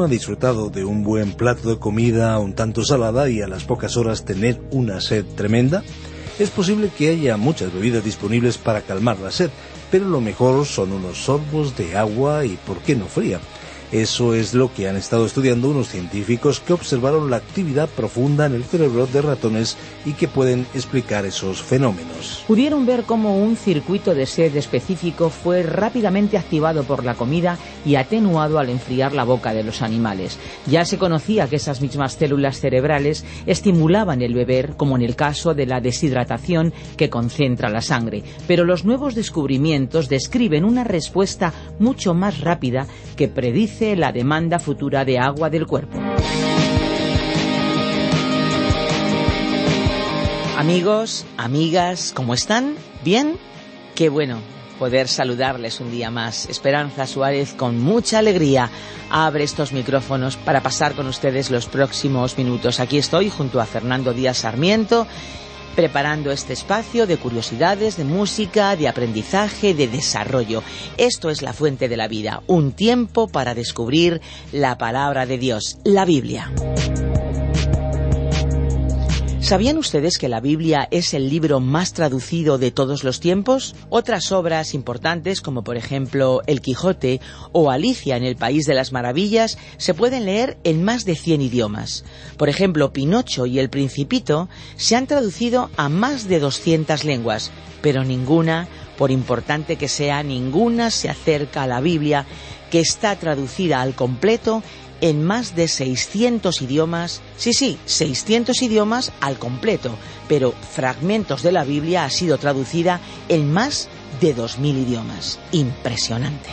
¿Quién no ha disfrutado de un buen plato de comida un tanto salada y a las pocas horas tener una sed tremenda? Es posible que haya muchas bebidas disponibles para calmar la sed, pero lo mejor son unos sorbos de agua y por qué no fría. Eso es lo que han estado estudiando unos científicos que observaron la actividad profunda en el cerebro de ratones y que pueden explicar esos fenómenos. Pudieron ver cómo un circuito de sed específico fue rápidamente activado por la comida y atenuado al enfriar la boca de los animales. Ya se conocía que esas mismas células cerebrales estimulaban el beber, como en el caso de la deshidratación que concentra la sangre. Pero los nuevos descubrimientos describen una respuesta mucho más rápida que predice la demanda futura de agua del cuerpo. Amigos, amigas, ¿cómo están? ¿Bien? Qué bueno poder saludarles un día más. Esperanza Suárez con mucha alegría abre estos micrófonos para pasar con ustedes los próximos minutos. Aquí estoy junto a Fernando Díaz Sarmiento preparando este espacio de curiosidades, de música, de aprendizaje, de desarrollo. Esto es la fuente de la vida, un tiempo para descubrir la palabra de Dios, la Biblia. ¿Sabían ustedes que la Biblia es el libro más traducido de todos los tiempos? Otras obras importantes, como por ejemplo El Quijote o Alicia en el País de las Maravillas, se pueden leer en más de 100 idiomas. Por ejemplo, Pinocho y El Principito se han traducido a más de 200 lenguas, pero ninguna, por importante que sea, ninguna se acerca a la Biblia, que está traducida al completo en más de 600 idiomas, sí, sí, 600 idiomas al completo, pero fragmentos de la Biblia ha sido traducida en más de 2.000 idiomas. Impresionante.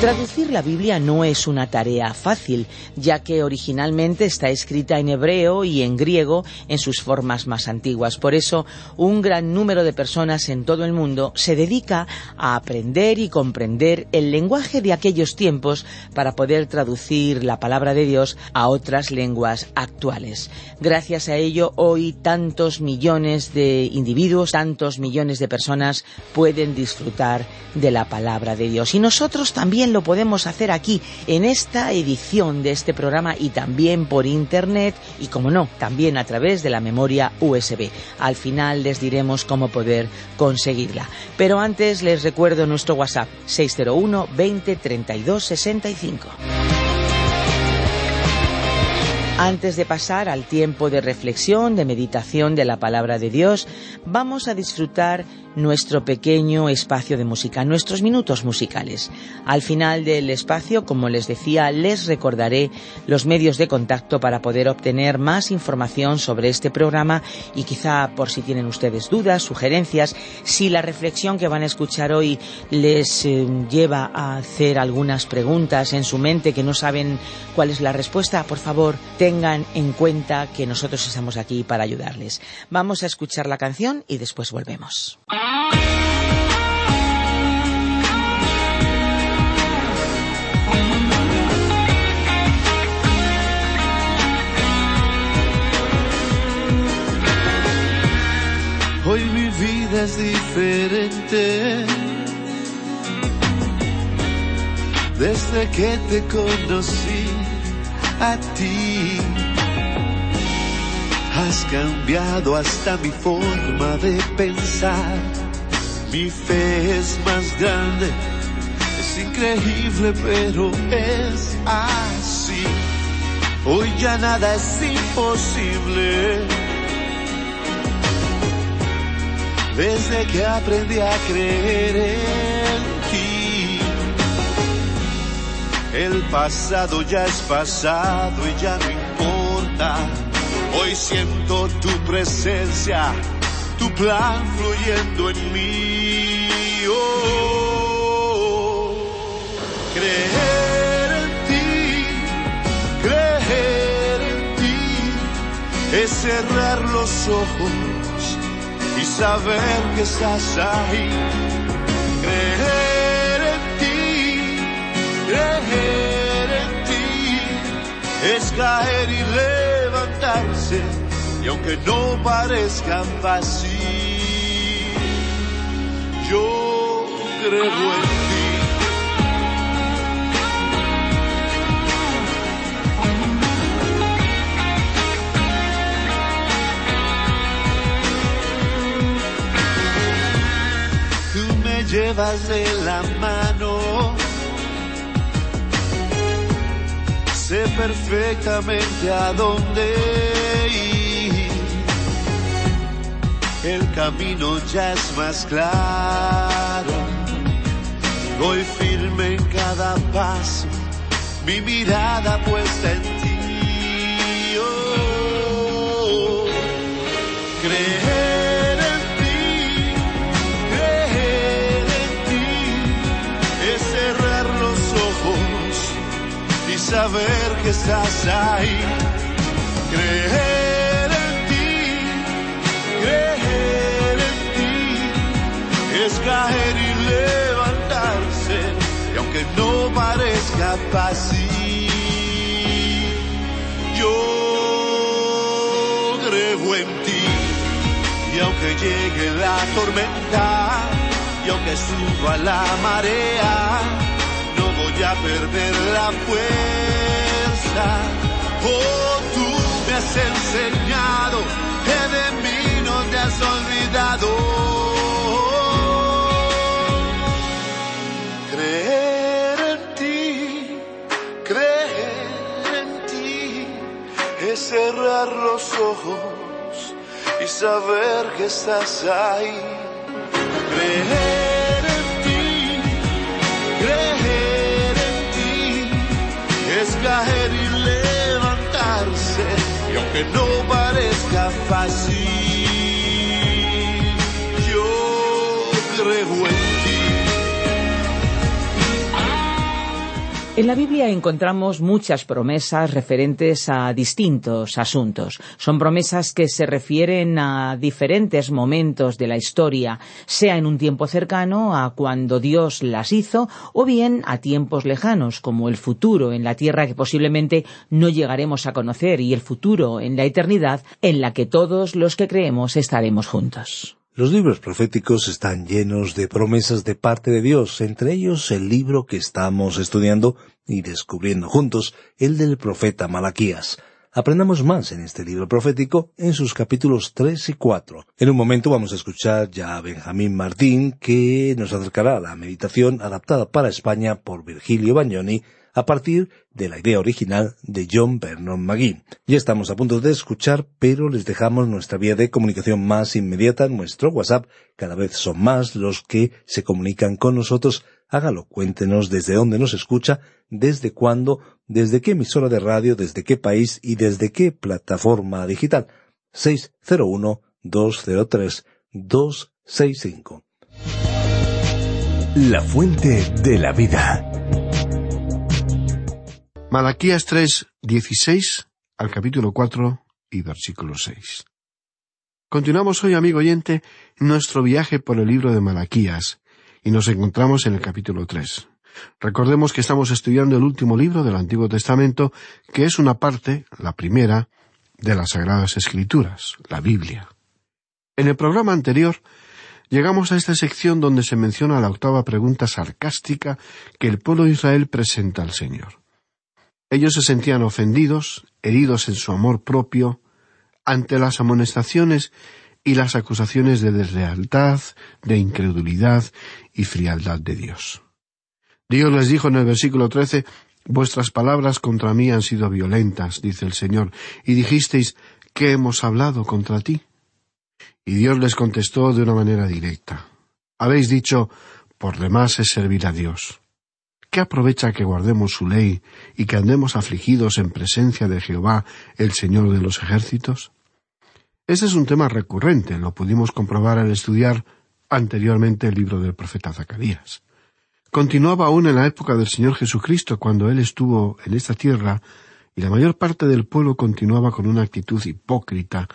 Traducir la Biblia no es una tarea fácil, ya que originalmente está escrita en hebreo y en griego en sus formas más antiguas. Por eso, un gran número de personas en todo el mundo se dedica a aprender y comprender el lenguaje de aquellos tiempos para poder traducir la palabra de Dios a otras lenguas actuales. Gracias a ello, hoy tantos millones de individuos, tantos millones de personas pueden disfrutar de la palabra de Dios. Y nosotros también lo podemos hacer aquí en esta edición de este programa y también por internet y como no, también a través de la memoria USB. Al final les diremos cómo poder conseguirla. Pero antes les recuerdo nuestro WhatsApp 601 20 32 65. Antes de pasar al tiempo de reflexión, de meditación de la palabra de Dios, vamos a disfrutar nuestro pequeño espacio de música, nuestros minutos musicales. Al final del espacio, como les decía, les recordaré los medios de contacto para poder obtener más información sobre este programa y quizá por si tienen ustedes dudas, sugerencias, si la reflexión que van a escuchar hoy les eh, lleva a hacer algunas preguntas en su mente que no saben cuál es la respuesta, por favor, tengan en cuenta que nosotros estamos aquí para ayudarles. Vamos a escuchar la canción y después volvemos. Hoy mi vida es diferente. Desde que te conocí a ti, has cambiado hasta mi forma de pensar. Mi fe es más grande, es increíble, pero es así. Hoy ya nada es imposible desde que aprendí a creer en ti. El pasado ya es pasado y ya no importa. Hoy siento tu presencia, tu plan fluyendo en mí. Oh, creer en ti, creer en ti, es cerrar los ojos saber que estás ahí. Creer en ti, creer en ti, es caer y levantarse y aunque no parezca fácil, yo creo en. Llevas de la mano. Sé perfectamente a dónde ir. El camino ya es más claro. Voy firme en cada paso, mi mirada puesta en ti. Oh, creer saber que estás ahí. Creer en ti, creer en ti, es caer y levantarse, y aunque no parezca fácil, yo creo en ti, y aunque llegue la tormenta, y aunque suba la marea, perder la fuerza. Oh, tú me has enseñado que de mí no te has olvidado. Creer en ti, creer en ti, es cerrar los ojos y saber que estás ahí. Creer en ti, creer caer y levantarse, y aunque no parezca fácil, En la Biblia encontramos muchas promesas referentes a distintos asuntos. Son promesas que se refieren a diferentes momentos de la historia, sea en un tiempo cercano a cuando Dios las hizo, o bien a tiempos lejanos, como el futuro en la tierra que posiblemente no llegaremos a conocer y el futuro en la eternidad en la que todos los que creemos estaremos juntos. Los libros proféticos están llenos de promesas de parte de Dios, entre ellos el libro que estamos estudiando y descubriendo juntos, el del profeta Malaquías. Aprendamos más en este libro profético en sus capítulos 3 y 4. En un momento vamos a escuchar ya a Benjamín Martín que nos acercará a la meditación adaptada para España por Virgilio Bagnoni a partir de la idea original de John Vernon McGee. Ya estamos a punto de escuchar, pero les dejamos nuestra vía de comunicación más inmediata, nuestro WhatsApp. Cada vez son más los que se comunican con nosotros. Hágalo, cuéntenos desde dónde nos escucha, desde cuándo, desde qué emisora de radio, desde qué país y desde qué plataforma digital. 601-203-265. La fuente de la vida. Malaquías 3, 16 al capítulo 4 y versículo 6. Continuamos hoy, amigo oyente, nuestro viaje por el libro de Malaquías y nos encontramos en el capítulo 3. Recordemos que estamos estudiando el último libro del Antiguo Testamento, que es una parte, la primera, de las Sagradas Escrituras, la Biblia. En el programa anterior llegamos a esta sección donde se menciona la octava pregunta sarcástica que el pueblo de Israel presenta al Señor. Ellos se sentían ofendidos, heridos en su amor propio, ante las amonestaciones y las acusaciones de deslealtad, de incredulidad y frialdad de Dios. Dios les dijo en el versículo trece Vuestras palabras contra mí han sido violentas, dice el Señor, y dijisteis ¿qué hemos hablado contra ti? Y Dios les contestó de una manera directa. Habéis dicho por demás es servir a Dios. ¿Qué aprovecha que guardemos su ley y que andemos afligidos en presencia de Jehová, el Señor de los ejércitos? Ese es un tema recurrente, lo pudimos comprobar al estudiar anteriormente el libro del profeta Zacarías. Continuaba aún en la época del Señor Jesucristo, cuando Él estuvo en esta tierra, y la mayor parte del pueblo continuaba con una actitud hipócrita,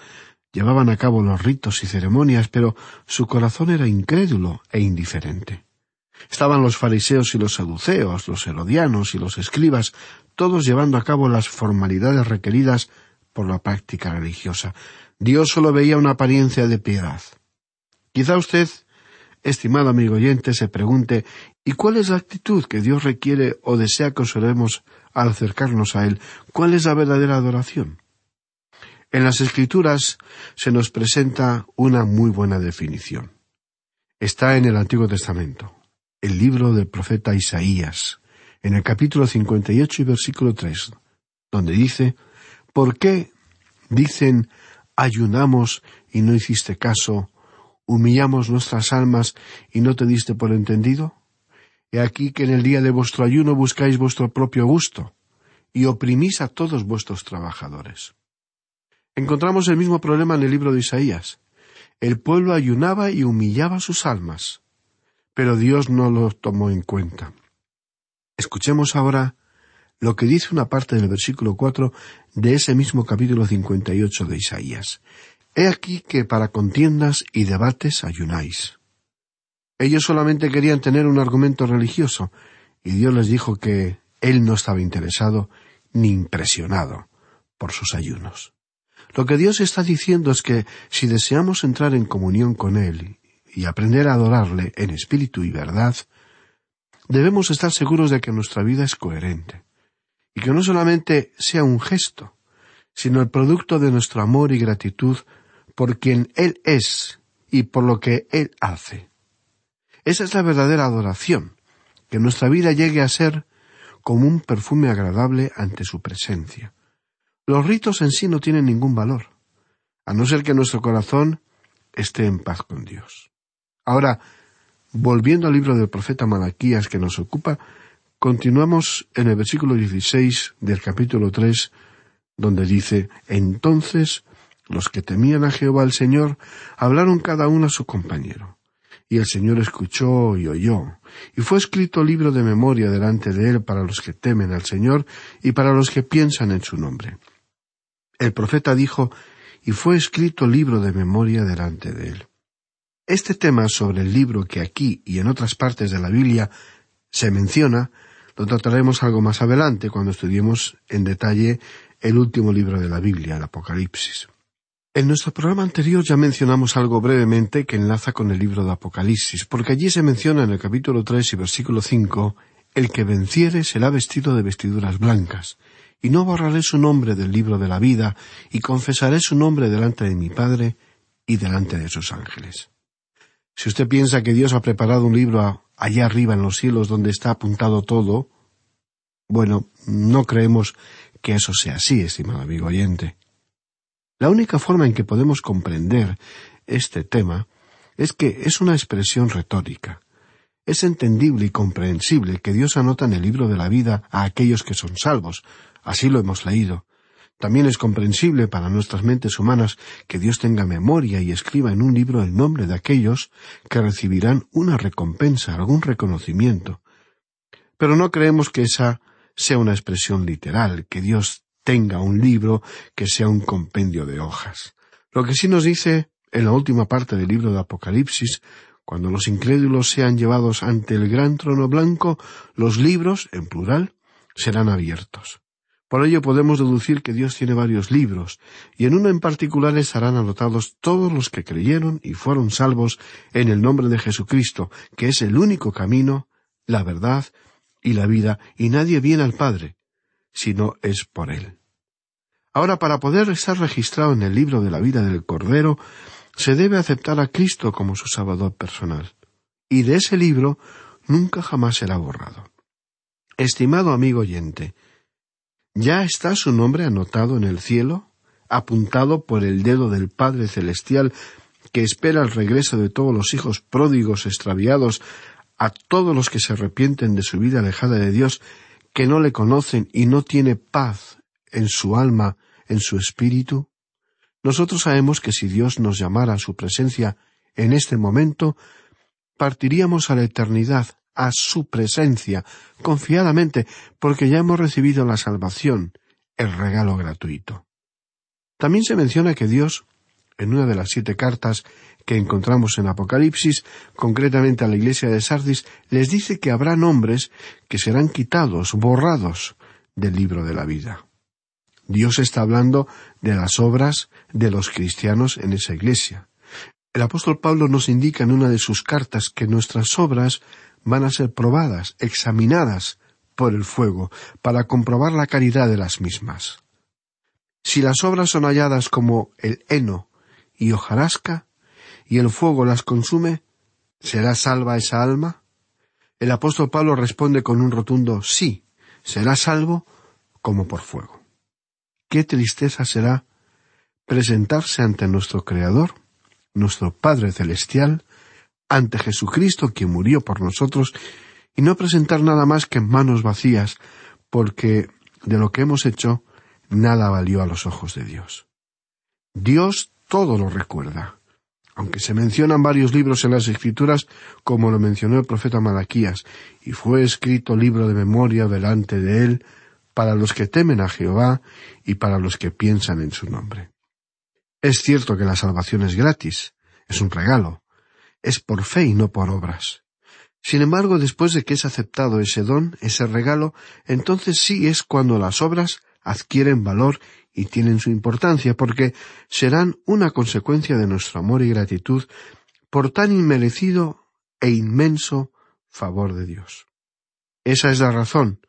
llevaban a cabo los ritos y ceremonias, pero su corazón era incrédulo e indiferente. Estaban los fariseos y los saduceos, los herodianos y los escribas, todos llevando a cabo las formalidades requeridas por la práctica religiosa. Dios solo veía una apariencia de piedad. Quizá usted, estimado amigo oyente, se pregunte ¿y cuál es la actitud que Dios requiere o desea que observemos al acercarnos a Él? ¿Cuál es la verdadera adoración? En las Escrituras se nos presenta una muy buena definición. Está en el Antiguo Testamento, el libro del profeta Isaías, en el capítulo 58 y versículo 3, donde dice, ¿Por qué dicen ayunamos y no hiciste caso, humillamos nuestras almas y no te diste por entendido? He aquí que en el día de vuestro ayuno buscáis vuestro propio gusto y oprimís a todos vuestros trabajadores. Encontramos el mismo problema en el libro de Isaías. El pueblo ayunaba y humillaba sus almas, pero Dios no lo tomó en cuenta. Escuchemos ahora lo que dice una parte del versículo cuatro de ese mismo capítulo cincuenta y ocho de Isaías. He aquí que para contiendas y debates ayunáis. Ellos solamente querían tener un argumento religioso, y Dios les dijo que Él no estaba interesado ni impresionado por sus ayunos. Lo que Dios está diciendo es que si deseamos entrar en comunión con Él y aprender a adorarle en espíritu y verdad, debemos estar seguros de que nuestra vida es coherente y que no solamente sea un gesto, sino el producto de nuestro amor y gratitud por quien Él es y por lo que Él hace. Esa es la verdadera adoración, que nuestra vida llegue a ser como un perfume agradable ante su presencia. Los ritos en sí no tienen ningún valor, a no ser que nuestro corazón esté en paz con Dios. Ahora, volviendo al libro del profeta Malaquías que nos ocupa, continuamos en el versículo 16 del capítulo 3, donde dice, Entonces los que temían a Jehová el Señor hablaron cada uno a su compañero. Y el Señor escuchó y oyó, y fue escrito libro de memoria delante de él para los que temen al Señor y para los que piensan en su nombre. El profeta dijo, y fue escrito libro de memoria delante de él. Este tema sobre el libro que aquí y en otras partes de la Biblia se menciona, lo trataremos algo más adelante cuando estudiemos en detalle el último libro de la Biblia, el Apocalipsis. En nuestro programa anterior ya mencionamos algo brevemente que enlaza con el libro de Apocalipsis, porque allí se menciona en el capítulo tres y versículo cinco el que venciere será vestido de vestiduras blancas, y no borraré su nombre del libro de la vida, y confesaré su nombre delante de mi Padre y delante de sus ángeles. Si usted piensa que Dios ha preparado un libro allá arriba en los cielos donde está apuntado todo, bueno, no creemos que eso sea así, estimado amigo oyente. La única forma en que podemos comprender este tema es que es una expresión retórica. Es entendible y comprensible que Dios anota en el libro de la vida a aquellos que son salvos. Así lo hemos leído. También es comprensible para nuestras mentes humanas que Dios tenga memoria y escriba en un libro el nombre de aquellos que recibirán una recompensa, algún reconocimiento. Pero no creemos que esa sea una expresión literal, que Dios tenga un libro que sea un compendio de hojas. Lo que sí nos dice en la última parte del libro de Apocalipsis, cuando los incrédulos sean llevados ante el gran trono blanco, los libros, en plural, serán abiertos. Por ello podemos deducir que Dios tiene varios libros, y en uno en particular estarán anotados todos los que creyeron y fueron salvos en el nombre de Jesucristo, que es el único camino, la verdad y la vida, y nadie viene al Padre, sino es por Él. Ahora, para poder estar registrado en el libro de la vida del Cordero, se debe aceptar a Cristo como su Salvador personal, y de ese libro nunca jamás será borrado. Estimado amigo oyente, ¿Ya está su nombre anotado en el cielo, apuntado por el dedo del Padre Celestial que espera el regreso de todos los hijos pródigos extraviados, a todos los que se arrepienten de su vida alejada de Dios, que no le conocen y no tiene paz en su alma, en su espíritu? Nosotros sabemos que si Dios nos llamara a su presencia en este momento, partiríamos a la eternidad, a su presencia, confiadamente, porque ya hemos recibido la salvación, el regalo gratuito. También se menciona que Dios, en una de las siete cartas que encontramos en Apocalipsis, concretamente a la iglesia de Sardis, les dice que habrá nombres que serán quitados, borrados del libro de la vida. Dios está hablando de las obras de los cristianos en esa iglesia. El apóstol Pablo nos indica en una de sus cartas que nuestras obras van a ser probadas, examinadas por el fuego, para comprobar la caridad de las mismas. Si las obras son halladas como el heno y hojarasca, y el fuego las consume, ¿será salva esa alma? El apóstol Pablo responde con un rotundo sí, será salvo como por fuego. Qué tristeza será presentarse ante nuestro Creador, nuestro Padre Celestial, ante Jesucristo quien murió por nosotros, y no presentar nada más que manos vacías, porque de lo que hemos hecho nada valió a los ojos de Dios. Dios todo lo recuerda. Aunque se mencionan varios libros en las Escrituras, como lo mencionó el profeta Malaquías, y fue escrito libro de memoria delante de él, para los que temen a Jehová y para los que piensan en su nombre. Es cierto que la salvación es gratis, es un regalo, es por fe y no por obras. Sin embargo, después de que es aceptado ese don, ese regalo, entonces sí es cuando las obras adquieren valor y tienen su importancia, porque serán una consecuencia de nuestro amor y gratitud por tan inmerecido e inmenso favor de Dios. Esa es la razón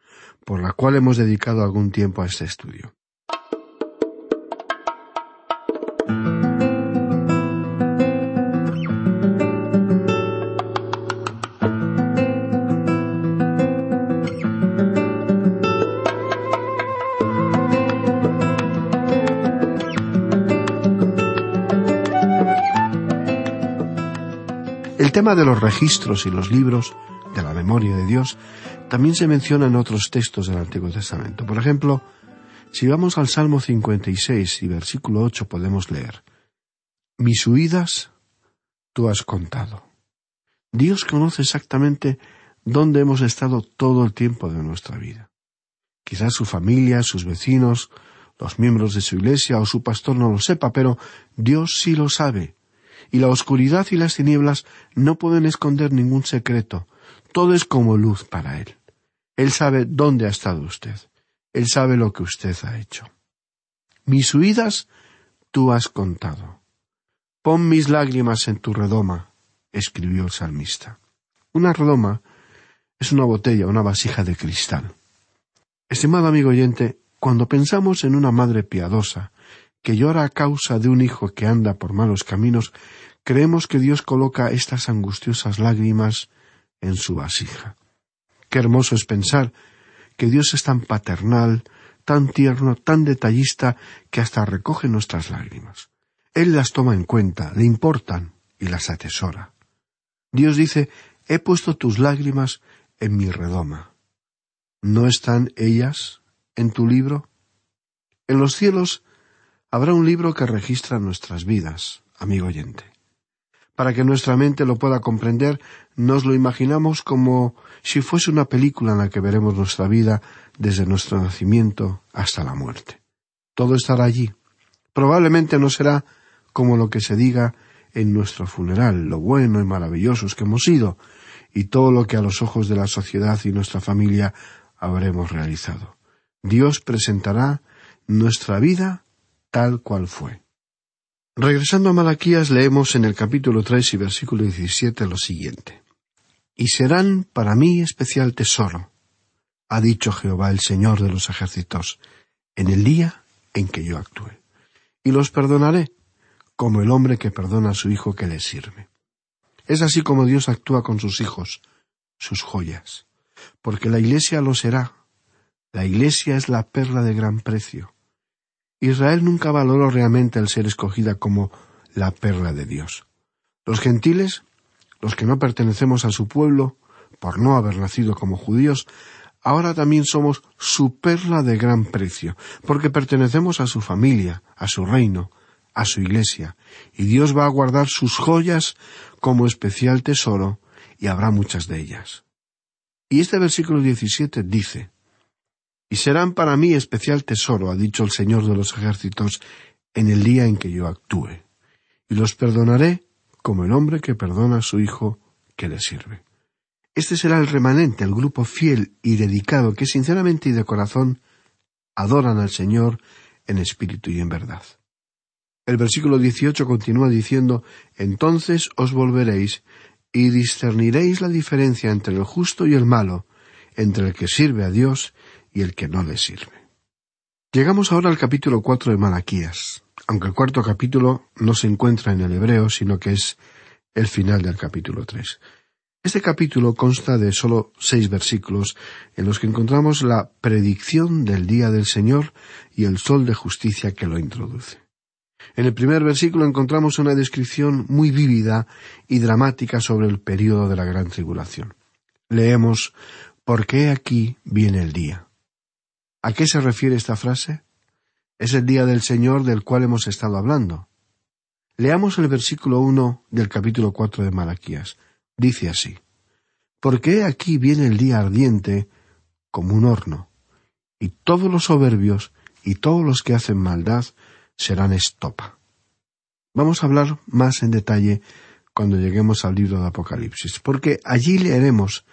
por la cual hemos dedicado algún tiempo a este estudio. De los registros y los libros de la memoria de Dios también se menciona en otros textos del Antiguo Testamento. Por ejemplo, si vamos al Salmo 56 y versículo 8 podemos leer, Mis huidas tú has contado. Dios conoce exactamente dónde hemos estado todo el tiempo de nuestra vida. Quizás su familia, sus vecinos, los miembros de su iglesia o su pastor no lo sepa, pero Dios sí lo sabe y la oscuridad y las tinieblas no pueden esconder ningún secreto. Todo es como luz para Él. Él sabe dónde ha estado usted. Él sabe lo que usted ha hecho. Mis huidas tú has contado. Pon mis lágrimas en tu redoma, escribió el salmista. Una redoma es una botella, una vasija de cristal. Estimado amigo oyente, cuando pensamos en una madre piadosa, que llora a causa de un hijo que anda por malos caminos, creemos que Dios coloca estas angustiosas lágrimas en su vasija. Qué hermoso es pensar que Dios es tan paternal, tan tierno, tan detallista, que hasta recoge nuestras lágrimas. Él las toma en cuenta, le importan y las atesora. Dios dice, he puesto tus lágrimas en mi redoma. ¿No están ellas en tu libro? En los cielos habrá un libro que registra nuestras vidas, amigo oyente. Para que nuestra mente lo pueda comprender, nos lo imaginamos como si fuese una película en la que veremos nuestra vida desde nuestro nacimiento hasta la muerte. Todo estará allí. Probablemente no será como lo que se diga en nuestro funeral, lo bueno y maravillosos que hemos sido, y todo lo que a los ojos de la sociedad y nuestra familia habremos realizado. Dios presentará nuestra vida tal cual fue. Regresando a Malaquías leemos en el capítulo tres y versículo diecisiete lo siguiente. Y serán para mí especial tesoro, ha dicho Jehová el Señor de los ejércitos, en el día en que yo actúe. Y los perdonaré, como el hombre que perdona a su hijo que le sirve. Es así como Dios actúa con sus hijos, sus joyas, porque la Iglesia lo será. La Iglesia es la perla de gran precio. Israel nunca valoró realmente el ser escogida como la perla de Dios. Los gentiles, los que no pertenecemos a su pueblo, por no haber nacido como judíos, ahora también somos su perla de gran precio, porque pertenecemos a su familia, a su reino, a su iglesia, y Dios va a guardar sus joyas como especial tesoro, y habrá muchas de ellas. Y este versículo 17 dice, Y serán para mí especial tesoro, ha dicho el Señor de los ejércitos, en el día en que yo actúe, y los perdonaré como el hombre que perdona a su hijo que le sirve. Este será el remanente, el grupo fiel y dedicado que sinceramente y de corazón adoran al Señor en espíritu y en verdad. El versículo 18 continúa diciendo, Entonces os volveréis y discerniréis la diferencia entre el justo y el malo, entre el que sirve a Dios y el que no le sirve. Llegamos ahora al capítulo cuatro de Malaquías, aunque el cuarto capítulo no se encuentra en el hebreo, sino que es el final del capítulo tres. Este capítulo consta de sólo seis versículos en los que encontramos la predicción del día del Señor y el sol de justicia que lo introduce. En el primer versículo encontramos una descripción muy vívida y dramática sobre el período de la gran tribulación. Leemos ¿Por qué aquí viene el día? ¿A qué se refiere esta frase? Es el día del Señor del cual hemos estado hablando. Leamos el versículo uno del capítulo cuatro de Malaquías. Dice así Porque aquí viene el día ardiente como un horno, y todos los soberbios y todos los que hacen maldad serán estopa. Vamos a hablar más en detalle cuando lleguemos al libro de Apocalipsis, porque allí leeremos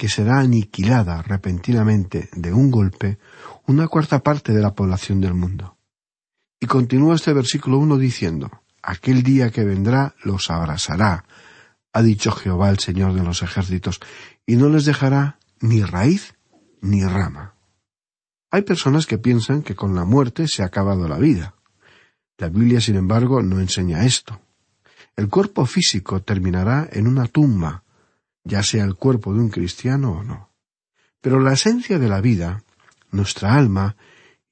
que será aniquilada repentinamente de un golpe una cuarta parte de la población del mundo. Y continúa este versículo uno diciendo, Aquel día que vendrá los abrasará, ha dicho Jehová el Señor de los ejércitos, y no les dejará ni raíz ni rama. Hay personas que piensan que con la muerte se ha acabado la vida. La Biblia, sin embargo, no enseña esto. El cuerpo físico terminará en una tumba, ya sea el cuerpo de un cristiano o no. Pero la esencia de la vida, nuestra alma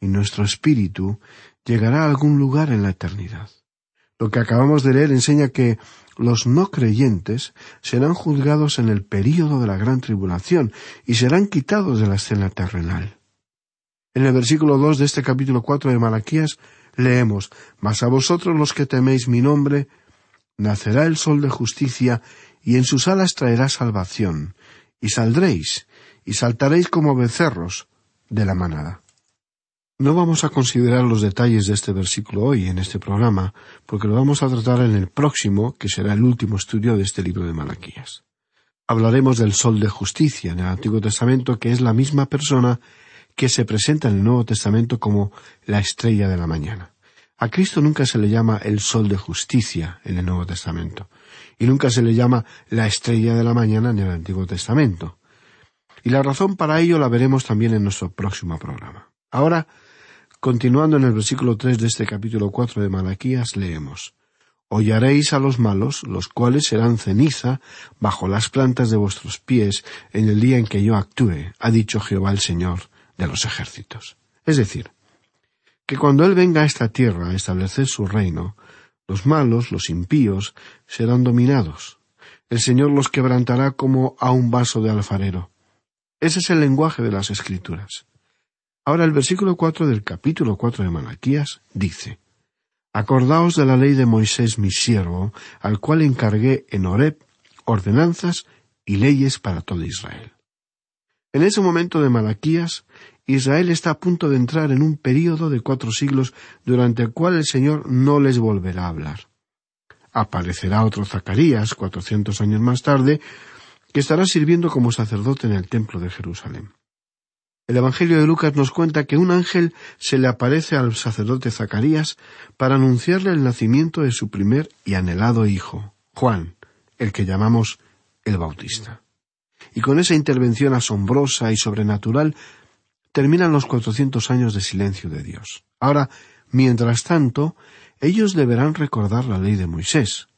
y nuestro espíritu, llegará a algún lugar en la eternidad. Lo que acabamos de leer enseña que los no creyentes serán juzgados en el período de la gran tribulación y serán quitados de la escena terrenal. En el versículo dos de este capítulo cuatro de Malaquías leemos Mas a vosotros los que teméis mi nombre, nacerá el sol de justicia, y en sus alas traerá salvación, y saldréis, y saltaréis como becerros de la manada. No vamos a considerar los detalles de este versículo hoy en este programa, porque lo vamos a tratar en el próximo, que será el último estudio de este libro de Malaquías. Hablaremos del sol de justicia en el Antiguo Testamento, que es la misma persona que se presenta en el Nuevo Testamento como la estrella de la mañana. A Cristo nunca se le llama el sol de justicia en el Nuevo Testamento, y nunca se le llama la estrella de la mañana en el Antiguo Testamento. Y la razón para ello la veremos también en nuestro próximo programa. Ahora Continuando en el versículo tres de este capítulo cuatro de Malaquías, leemos Hollaréis a los malos, los cuales serán ceniza bajo las plantas de vuestros pies en el día en que yo actúe, ha dicho Jehová el Señor de los ejércitos. Es decir, que cuando Él venga a esta tierra a establecer su reino, los malos, los impíos, serán dominados. El Señor los quebrantará como a un vaso de alfarero. Ese es el lenguaje de las Escrituras. Ahora el versículo cuatro del capítulo cuatro de Malaquías dice Acordaos de la ley de Moisés mi siervo, al cual encargué en Horeb ordenanzas y leyes para todo Israel. En ese momento de Malaquías, Israel está a punto de entrar en un período de cuatro siglos durante el cual el Señor no les volverá a hablar. Aparecerá otro Zacarías, cuatrocientos años más tarde, que estará sirviendo como sacerdote en el templo de Jerusalén. El Evangelio de Lucas nos cuenta que un ángel se le aparece al sacerdote Zacarías para anunciarle el nacimiento de su primer y anhelado hijo, Juan, el que llamamos el Bautista. Y con esa intervención asombrosa y sobrenatural terminan los cuatrocientos años de silencio de Dios. Ahora, mientras tanto, ellos deberán recordar la ley de Moisés.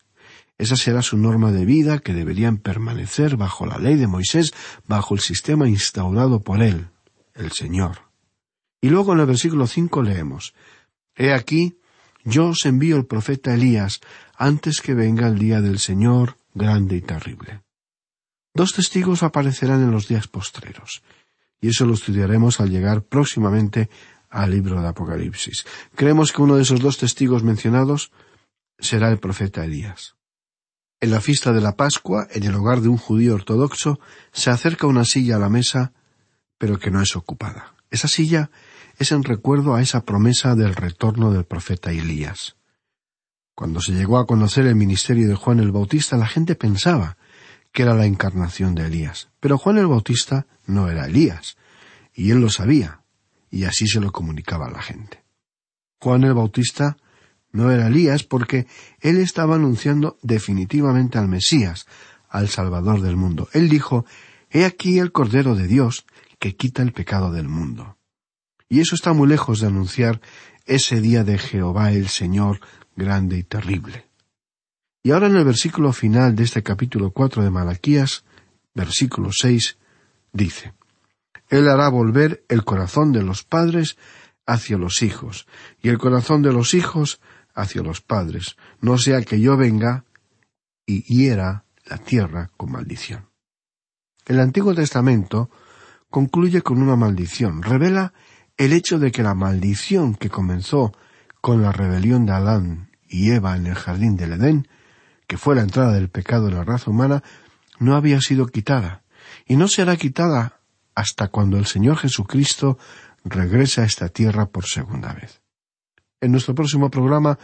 Esa será su norma de vida que deberían permanecer bajo la ley de Moisés, bajo el sistema instaurado por él, el Señor. Y luego en el versículo cinco leemos He aquí, yo os envío el profeta Elías antes que venga el día del Señor grande y terrible. Dos testigos aparecerán en los días postreros, y eso lo estudiaremos al llegar próximamente al libro de Apocalipsis. Creemos que uno de esos dos testigos mencionados será el profeta Elías. En la fiesta de la Pascua, en el hogar de un judío ortodoxo, se acerca una silla a la mesa, pero que no es ocupada. Esa silla es en recuerdo a esa promesa del retorno del profeta Elías. Cuando se llegó a conocer el ministerio de Juan el Bautista, la gente pensaba que era la encarnación de Elías. Pero Juan el Bautista no era Elías, y él lo sabía, y así se lo comunicaba a la gente. Juan el Bautista no era Elías porque él estaba anunciando definitivamente al Mesías, al Salvador del mundo. Él dijo, He aquí el Cordero de Dios que quita el pecado del mundo. Y eso está muy lejos de anunciar ese día de Jehová el Señor grande y terrible. Y ahora en el versículo final de este capítulo cuatro de Malaquías, versículo seis, dice Él hará volver el corazón de los padres hacia los hijos, y el corazón de los hijos hacia los padres, no sea que yo venga y hiera la tierra con maldición. El Antiguo Testamento concluye con una maldición, revela el hecho de que la maldición que comenzó con la rebelión de Adán y Eva en el jardín del Edén, que fue la entrada del pecado en la raza humana, no había sido quitada, y no será quitada hasta cuando el Señor Jesucristo regrese a esta tierra por segunda vez. En nuestro próximo programa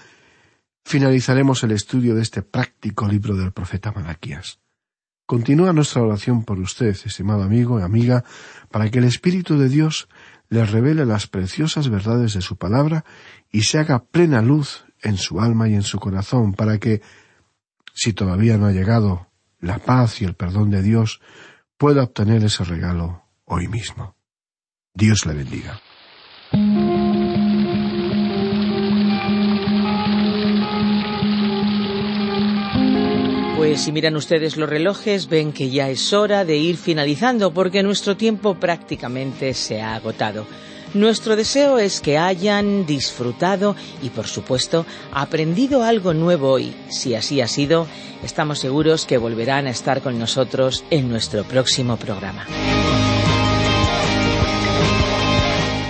finalizaremos el estudio de este práctico libro del profeta Malaquías. Continúa nuestra oración por usted, estimado amigo y amiga, para que el Espíritu de Dios le revele las preciosas verdades de su palabra y se haga plena luz en su alma y en su corazón, para que, si todavía no ha llegado la paz y el perdón de Dios, pueda obtener ese regalo hoy mismo. Dios le bendiga. Pues si miran ustedes los relojes, ven que ya es hora de ir finalizando porque nuestro tiempo prácticamente se ha agotado. Nuestro deseo es que hayan disfrutado y, por supuesto, aprendido algo nuevo hoy. Si así ha sido, estamos seguros que volverán a estar con nosotros en nuestro próximo programa.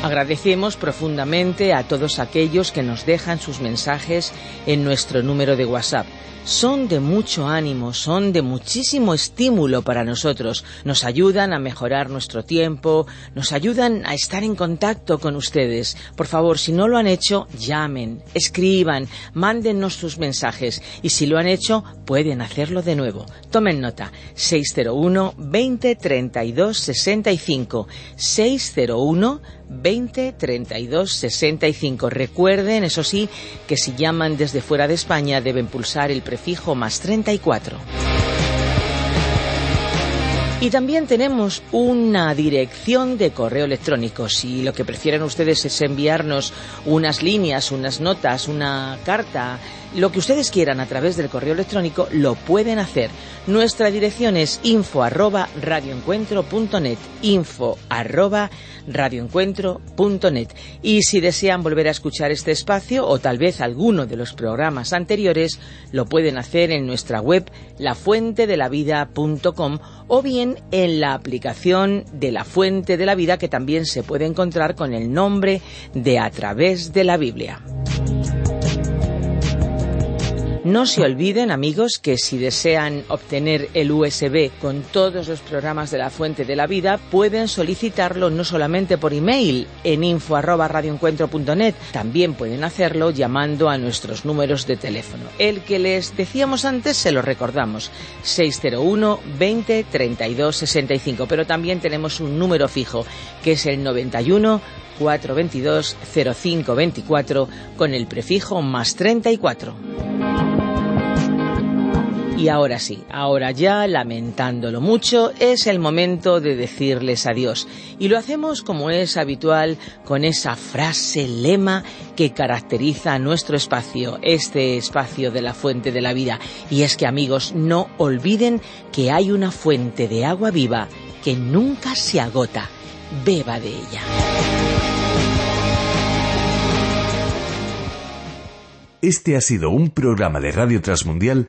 Agradecemos profundamente a todos aquellos que nos dejan sus mensajes en nuestro número de WhatsApp son de mucho ánimo, son de muchísimo estímulo para nosotros, nos ayudan a mejorar nuestro tiempo, nos ayudan a estar en contacto con ustedes. Por favor, si no lo han hecho, llamen, escriban, mándennos sus mensajes y si lo han hecho, pueden hacerlo de nuevo. Tomen nota, 601 20 32 65 601 20 32 65. Recuerden, eso sí, que si llaman desde fuera de España deben pulsar el prefijo más 34. Y también tenemos una dirección de correo electrónico. Si lo que prefieren ustedes es enviarnos unas líneas, unas notas, una carta, lo que ustedes quieran a través del correo electrónico, lo pueden hacer. Nuestra dirección es info arroba info arroba. Y si desean volver a escuchar este espacio o tal vez alguno de los programas anteriores, lo pueden hacer en nuestra web lafuentedelavida.com o bien en la aplicación de la Fuente de la Vida que también se puede encontrar con el nombre de A través de la Biblia. No se olviden, amigos, que si desean obtener el USB con todos los programas de la Fuente de la Vida, pueden solicitarlo no solamente por email en info@radioencuentro.net, también pueden hacerlo llamando a nuestros números de teléfono. El que les decíamos antes se lo recordamos, 601 20 32 65, pero también tenemos un número fijo que es el 91 422 0524 con el prefijo más 34. Y ahora sí, ahora ya, lamentándolo mucho, es el momento de decirles adiós. Y lo hacemos como es habitual con esa frase lema que caracteriza a nuestro espacio, este espacio de la fuente de la vida. Y es que amigos, no olviden que hay una fuente de agua viva que nunca se agota. Beba de ella. Este ha sido un programa de Radio Transmundial